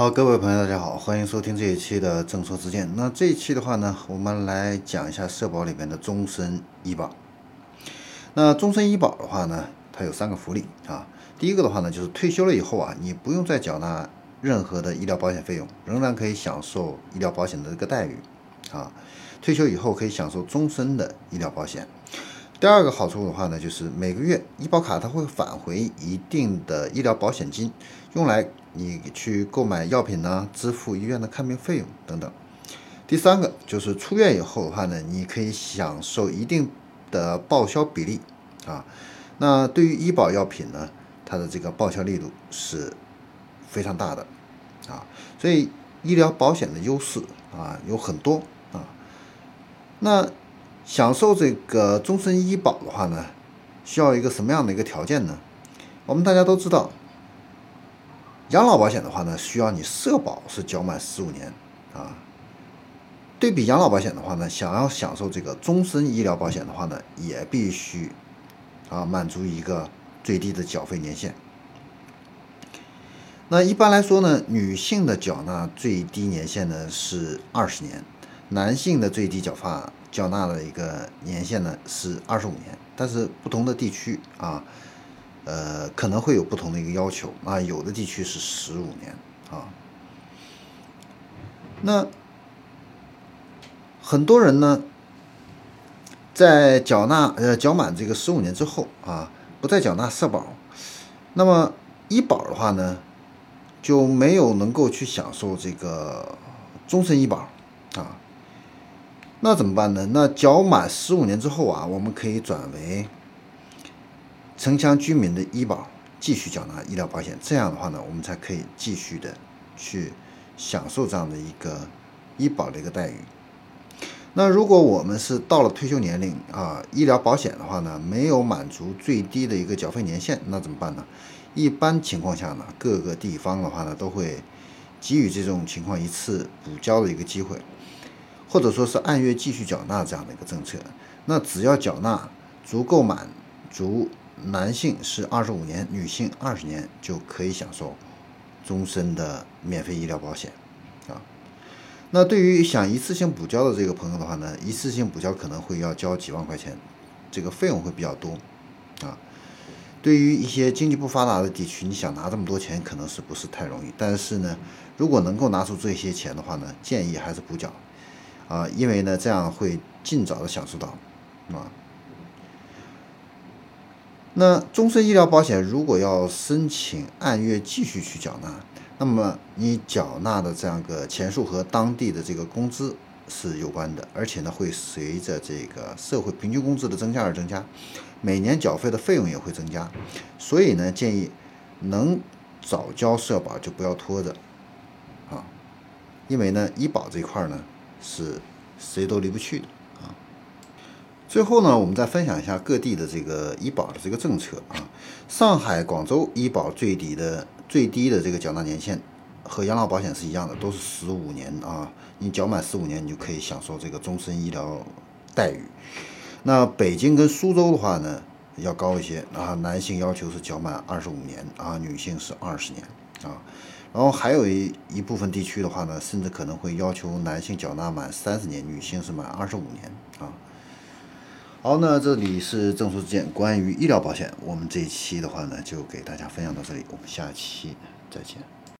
好，各位朋友，大家好，欢迎收听这一期的正说之见。那这一期的话呢，我们来讲一下社保里面的终身医保。那终身医保的话呢，它有三个福利啊。第一个的话呢，就是退休了以后啊，你不用再缴纳任何的医疗保险费用，仍然可以享受医疗保险的这个待遇啊。退休以后可以享受终身的医疗保险。第二个好处的话呢，就是每个月医保卡它会返回一定的医疗保险金，用来你去购买药品呢，支付医院的看病费用等等。第三个就是出院以后的话呢，你可以享受一定的报销比例啊。那对于医保药品呢，它的这个报销力度是非常大的啊。所以医疗保险的优势啊有很多啊。那享受这个终身医保的话呢，需要一个什么样的一个条件呢？我们大家都知道，养老保险的话呢，需要你社保是缴满十五年啊。对比养老保险的话呢，想要享受这个终身医疗保险的话呢，也必须啊满足一个最低的缴费年限。那一般来说呢，女性的缴纳最低年限呢是二十年，男性的最低缴发。缴纳的一个年限呢是二十五年，但是不同的地区啊，呃可能会有不同的一个要求啊，有的地区是十五年啊。那很多人呢，在缴纳呃缴满这个十五年之后啊，不再缴纳社保，那么医保的话呢，就没有能够去享受这个终身医保啊。那怎么办呢？那缴满十五年之后啊，我们可以转为城乡居民的医保，继续缴纳医疗保险。这样的话呢，我们才可以继续的去享受这样的一个医保的一个待遇。那如果我们是到了退休年龄啊，医疗保险的话呢，没有满足最低的一个缴费年限，那怎么办呢？一般情况下呢，各个地方的话呢，都会给予这种情况一次补交的一个机会。或者说是按月继续缴纳这样的一个政策，那只要缴纳足够满足，男性是二十五年，女性二十年就可以享受终身的免费医疗保险啊。那对于想一次性补交的这个朋友的话呢，一次性补交可能会要交几万块钱，这个费用会比较多啊。对于一些经济不发达的地区，你想拿这么多钱可能是不是太容易？但是呢，如果能够拿出这些钱的话呢，建议还是补缴。啊，因为呢，这样会尽早的享受到，啊。那终身医疗保险如果要申请按月继续去缴纳，那么你缴纳的这样个钱数和当地的这个工资是有关的，而且呢会随着这个社会平均工资的增加而增加，每年缴费的费用也会增加，所以呢建议能早交社保就不要拖着，啊，因为呢医保这一块呢。是谁都离不去的啊！最后呢，我们再分享一下各地的这个医保的这个政策啊。上海、广州医保最低的最低的这个缴纳年限和养老保险是一样的，都是十五年啊。你缴满十五年，你就可以享受这个终身医疗待遇。那北京跟苏州的话呢，要高一些啊。男性要求是缴满二十五年啊，女性是二十年啊。然后还有一一部分地区的话呢，甚至可能会要求男性缴纳满三十年，女性是满二十五年啊。好，那这里是证书之见，关于医疗保险，我们这一期的话呢，就给大家分享到这里，我们下期再见。